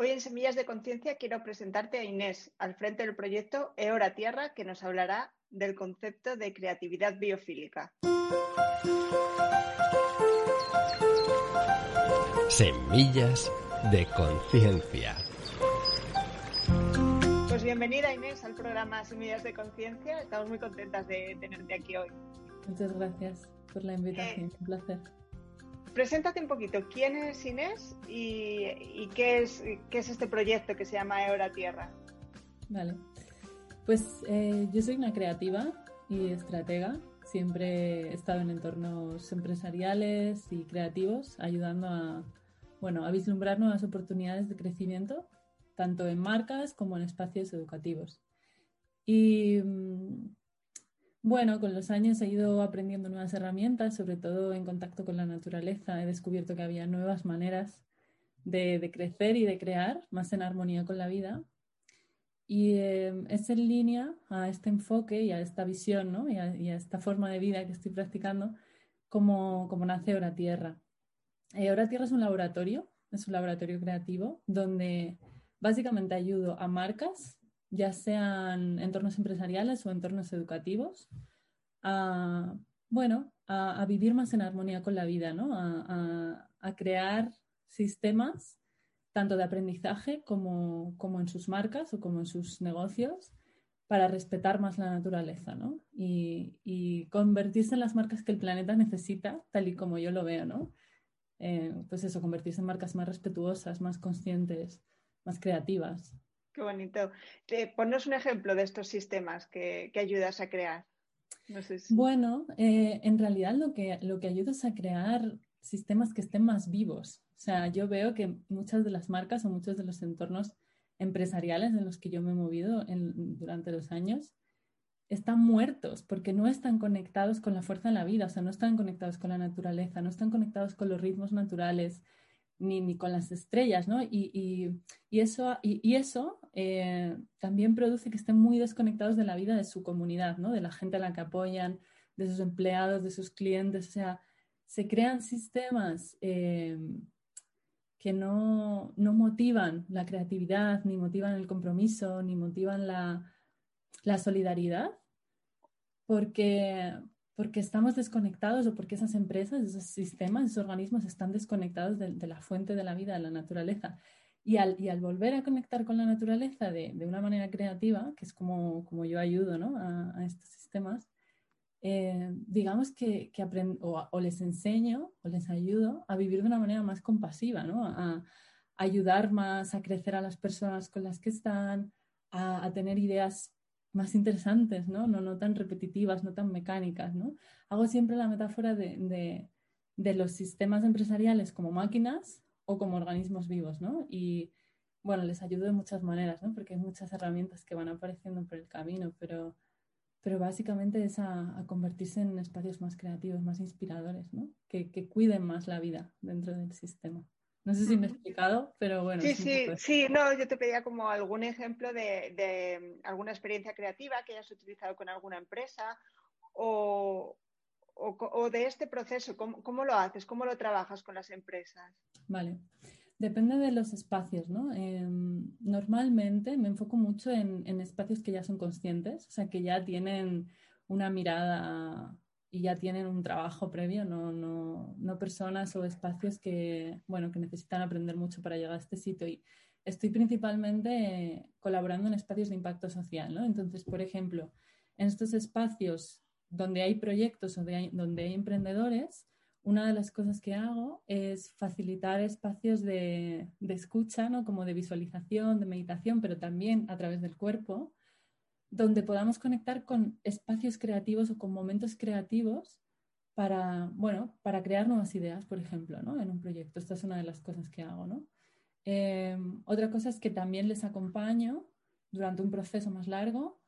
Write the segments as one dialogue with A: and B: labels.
A: Hoy en Semillas de Conciencia quiero presentarte a Inés, al frente del proyecto Eora Tierra, que nos hablará del concepto de creatividad biofílica.
B: Semillas de Conciencia.
A: Pues bienvenida Inés al programa Semillas de Conciencia. Estamos muy contentas de tenerte aquí hoy.
C: Muchas gracias por la invitación,
A: Eh,
C: un placer.
A: Preséntate un poquito. ¿Quién es Inés y, qué, es, este proyecto que se llama Eora Tierra?
C: Vale. Pues eh, yo soy una creativa y estratega. Siempre he estado en entornos empresariales y creativos, ayudando a, bueno, a vislumbrar nuevas oportunidades de crecimiento, tanto en marcas como en espacios educativos. Y mm, bueno, con los años he ido aprendiendo nuevas herramientas, sobre todo en contacto con la naturaleza. He descubierto que había nuevas maneras de, de crecer y de crear, más en armonía con la vida. Y eh, es en línea a este enfoque y a esta visión ¿no? y, a, esta forma de vida que estoy practicando como, como nace Hora Tierra. Eh, Hora Tierra es un laboratorio, es un laboratorio creativo donde básicamente ayudo a marcas ya sean entornos empresariales o entornos educativos, a, bueno, a, vivir más en armonía con la vida, ¿no? a, crear sistemas tanto de aprendizaje como, como, en sus marcas o como en sus negocios para respetar más la naturaleza ¿no? y, y, convertirse en las marcas que el planeta necesita, tal y como yo lo veo. ¿no? Eh, pues eso, convertirse en marcas más respetuosas, más conscientes, más creativas.
A: Qué bonito. Eh, ponnos un ejemplo de estos sistemas que, que ayudas a crear.
C: Bueno, eh, en realidad lo que, lo que ayudas a crear sistemas que estén más vivos. O sea, yo veo que muchas de las marcas o muchos de los entornos empresariales en los que yo me he movido durante los años están muertos porque no están conectados con la fuerza de la vida, o sea, no están conectados con la naturaleza, no están conectados con los ritmos naturales, ni, ni con las estrellas, ¿no? Y, y, y eso, y, eso eh, también produce que estén muy desconectados de la vida de su comunidad, ¿no? De la gente a la que apoyan, de sus empleados, de sus clientes, o sea, se crean sistemas eh, que no, no, motivan la creatividad, ni motivan el compromiso, ni motivan la, la solidaridad, porque, porque estamos desconectados o porque esas empresas, esos sistemas, esos organismos están desconectados de, de la fuente de la vida, de la naturaleza. Y al, y al, volver a conectar con la naturaleza de, de, una manera creativa, que es como, como yo ayudo ¿no? a, a, estos sistemas, eh, digamos que, que aprendo, o, o, les enseño o les ayudo a vivir de una manera más compasiva, ¿no? a, a ayudar más a crecer a las personas con las que están, a, a tener ideas más interesantes, ¿no? ¿no? No tan repetitivas, no tan mecánicas, ¿no? Hago siempre la metáfora de, de, los sistemas empresariales como máquinas o como organismos vivos, ¿no? Y bueno, les ayudo de muchas maneras, ¿no? Porque hay muchas herramientas que van apareciendo por el camino, pero, pero básicamente es a, a convertirse en espacios más creativos, más inspiradores, ¿no? Que, que, cuiden más la vida dentro del sistema. No sé si me he explicado, pero bueno.
A: Sí, sí, sí, no, yo te pedía como algún ejemplo de, de alguna experiencia creativa que hayas utilizado con alguna empresa o, o, o de este proceso, ¿cómo, ¿cómo, lo haces? ¿Cómo lo trabajas con las empresas?
C: Vale. Depende de los espacios, ¿no? Eh, normalmente me enfoco mucho en, en, espacios que ya son conscientes, o sea, que ya tienen una mirada y ya tienen un trabajo previo, no, no, no personas o espacios que, bueno, que necesitan aprender mucho para llegar a este sitio. Y estoy principalmente colaborando en espacios de impacto social, ¿no? Entonces, por ejemplo, en estos espacios donde hay proyectos o donde hay, emprendedores, una de las cosas que hago es facilitar espacios de, de, escucha, ¿no? como de visualización, de meditación, pero también a través del cuerpo, donde podamos conectar con espacios creativos o con momentos creativos para, bueno, para crear nuevas ideas, por ejemplo, ¿no? en un proyecto. Esta es una de las cosas que hago. ¿no? Eh, otra cosa es que también les acompaño durante un proceso más largo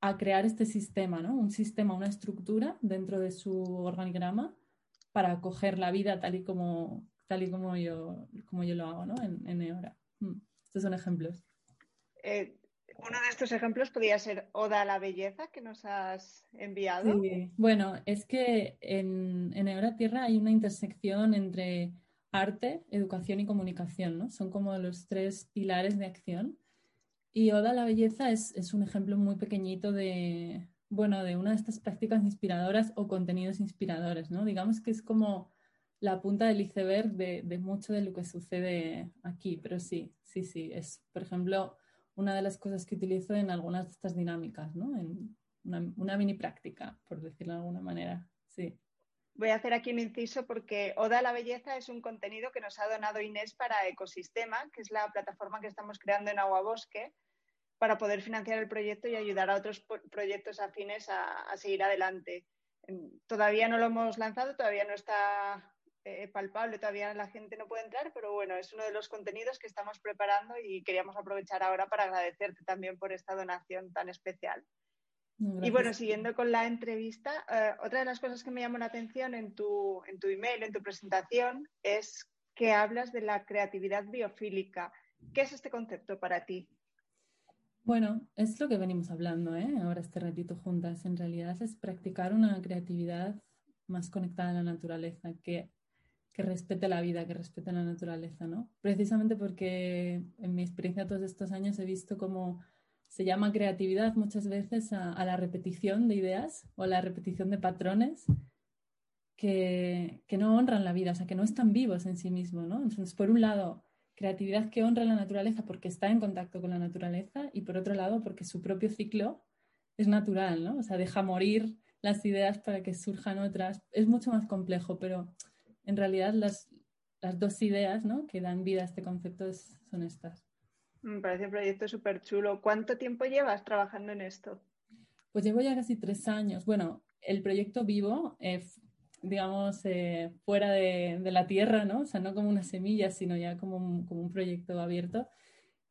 C: a crear este sistema, ¿no? un sistema, una estructura dentro de su organigrama para acoger la vida tal y como, tal y como, yo, como yo lo hago ¿no? en, EORA. Mm. Estos son ejemplos.
A: Eh, uno de estos ejemplos podría ser Oda a la Belleza que nos has enviado.
C: Bueno, es que en, en EORA Tierra hay una intersección entre arte, educación y comunicación, ¿no? Son como los tres pilares de acción. Y Oda a la Belleza es, es un ejemplo muy pequeñito de, bueno, de una de estas prácticas inspiradoras o contenidos inspiradores, ¿no? Digamos que es como la punta del iceberg de, de, mucho de lo que sucede aquí, pero sí, sí, sí, es, por ejemplo, una de las cosas que utilizo en algunas de estas dinámicas, ¿no? En una, mini práctica, por decirlo de alguna manera, sí.
A: Voy a hacer aquí un inciso porque Oda la Belleza es un contenido que nos ha donado Inés para Ecosistema, que es la plataforma que estamos creando en Agua Bosque para poder financiar el proyecto y ayudar a otros proyectos afines a, a seguir adelante. Todavía no lo hemos lanzado, todavía no está eh, palpable, todavía la gente no puede entrar, pero bueno, es uno de los contenidos que estamos preparando y queríamos aprovechar ahora para agradecerte también por esta donación tan especial. Gracias. Y bueno, siguiendo con la entrevista, eh, otra de las cosas que me llamó la atención en tu, en tu email, en tu presentación, es que hablas de la creatividad biofílica. ¿Qué es este concepto para ti?
C: Bueno, es lo que venimos hablando ¿eh? ahora este ratito juntas. En realidad es practicar una creatividad más conectada a la naturaleza, que, que respete la vida, que respete la naturaleza, ¿no? Precisamente porque en mi experiencia todos estos años he visto cómo se llama creatividad muchas veces a, la repetición de ideas o a la repetición de patrones que, que, no honran la vida, o sea, que no están vivos en sí mismos, ¿no? Entonces, por un lado, creatividad que honra la naturaleza porque está en contacto con la naturaleza y por otro lado porque su propio ciclo es natural, ¿no? O sea, deja morir las ideas para que surjan otras. Es mucho más complejo, pero en realidad las, las dos ideas ¿no? que dan vida a este concepto es, son estas.
A: Me parece un proyecto súper chulo. ¿Cuánto tiempo llevas trabajando en esto?
C: Pues llevo ya casi tres años. Bueno, el proyecto vivo eh, digamos, eh, fuera de, de, la tierra, ¿no? O sea, no como una semilla, sino ya como un, como un proyecto abierto.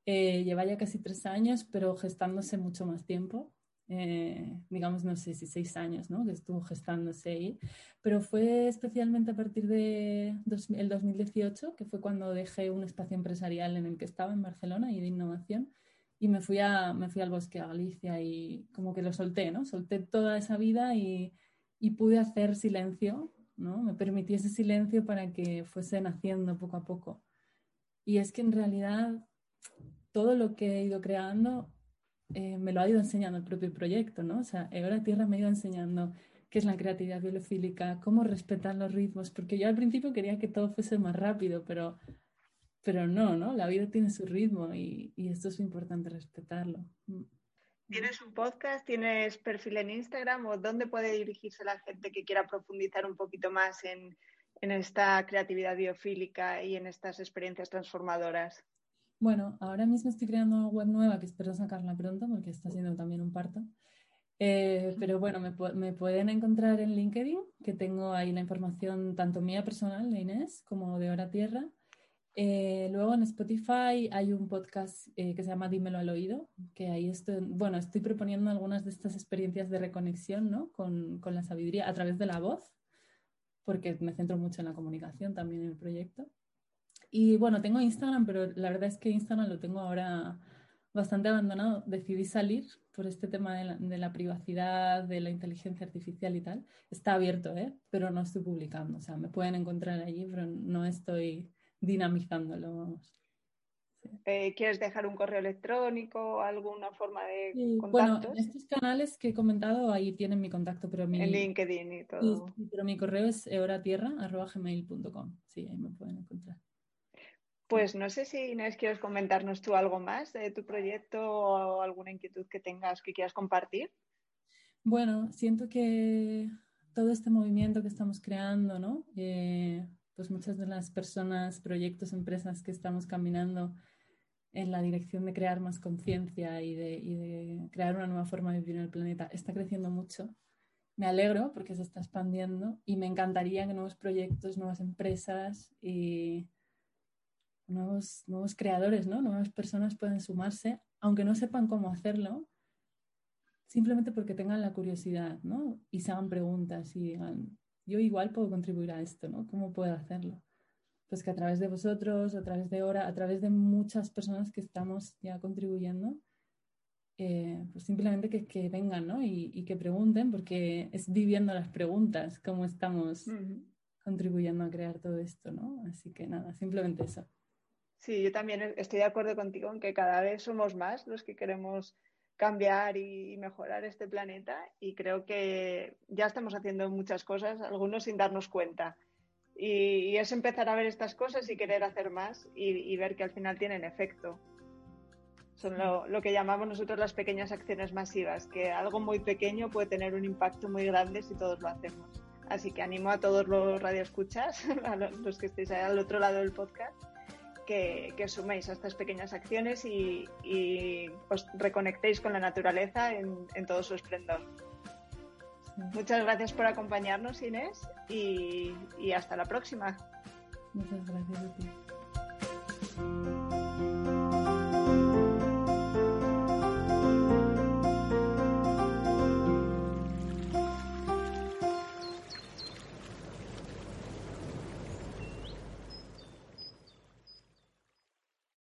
C: Eh, lleva ya casi tres años, pero gestándose mucho más tiempo. Eh, digamos, no sé si seis años, ¿no? Que estuvo gestándose ahí. Pero fue especialmente a partir de dos, el 2018, que fue cuando dejé un espacio empresarial en el que estaba en Barcelona y de innovación. Y me fui, a, me fui al bosque, a Galicia, y como que lo solté, ¿no? Solté toda esa vida y y pude hacer silencio, ¿no? Me permití ese silencio para que fuese naciendo poco a poco. Y es que en realidad todo lo que he ido creando eh, me lo ha ido enseñando el propio proyecto, ¿no? O sea, Ahora Tierra me ha ido enseñando qué es la creatividad biofílica, cómo respetar los ritmos, porque yo al principio quería que todo fuese más rápido, pero, pero no, ¿no? La vida tiene su ritmo y, esto es importante respetarlo.
A: ¿Tienes un podcast? ¿Tienes perfil en Instagram? ¿O dónde puede dirigirse la gente que quiera profundizar un poquito más en esta creatividad biofílica y en estas experiencias transformadoras?
C: Bueno, ahora mismo estoy creando una web nueva que espero sacarla pronto porque está siendo también un parto. Eh, pero bueno, me, me, pueden encontrar en LinkedIn, que tengo ahí la información tanto mía personal de Inés como de Hora Tierra. Eh, luego en Spotify hay un podcast eh, que se llama Dímelo al oído, que ahí estoy, bueno, estoy proponiendo algunas de estas experiencias de reconexión ¿no? con, con, la sabiduría a través de la voz, porque me centro mucho en la comunicación también en el proyecto. Y bueno, tengo Instagram, pero la verdad es que Instagram lo tengo ahora bastante abandonado. Decidí salir por este tema de la, de la privacidad, de la inteligencia artificial y tal. Está abierto, ¿eh? pero no estoy publicando. O sea, me pueden encontrar allí, pero no estoy dinamizándolo.
A: Eh, ¿Quieres dejar un correo electrónico, alguna forma de
C: sí,
A: contactos?
C: Bueno, en estos canales que he comentado, ahí tienen mi contacto, pero mi...
A: En LinkedIn y todo.
C: Sí, pero mi correo es eoratierra.gmail.com. Sí, ahí me pueden encontrar.
A: Pues no sé si Inés quieres comentarnos tú algo más de tu proyecto o alguna inquietud que tengas que quieras compartir.
C: Bueno, siento que todo este movimiento que estamos creando, ¿no? Eh, pues muchas de las personas, proyectos, empresas que estamos caminando en la dirección de crear más conciencia y de, y de, crear una nueva forma de vivir en el planeta está creciendo mucho. Me alegro porque se está expandiendo y me encantaría que nuevos proyectos, nuevas empresas y nuevos, nuevos creadores, ¿no? nuevas personas puedan sumarse, aunque no sepan cómo hacerlo, simplemente porque tengan la curiosidad ¿no? y se hagan preguntas y digan, yo igual puedo contribuir a esto, ¿no? ¿Cómo puedo hacerlo? Pues que a través de vosotros, a través de Hora, a través de muchas personas que estamos ya contribuyendo, eh, pues simplemente que, que vengan, ¿no? Y, y, que pregunten, porque es viviendo las preguntas cómo estamos, uh -huh. contribuyendo a crear todo esto, ¿no? Así que nada, simplemente eso.
A: Sí, yo también estoy de acuerdo contigo en que cada vez somos más los que queremos cambiar y mejorar este planeta y creo que ya estamos haciendo muchas cosas, algunos sin darnos cuenta. Y, es empezar a ver estas cosas y querer hacer más y, ver que al final tienen efecto. Son lo, lo, que llamamos nosotros las pequeñas acciones masivas, que algo muy pequeño puede tener un impacto muy grande si todos lo hacemos. Así que animo a todos los radioescuchas, a los que estéis al otro lado del podcast, que, suméis a estas pequeñas acciones y, os reconectéis con la naturaleza en, en todo su esplendor. Muchas gracias por acompañarnos, Inés, y, y hasta la próxima.
C: Muchas gracias a ti.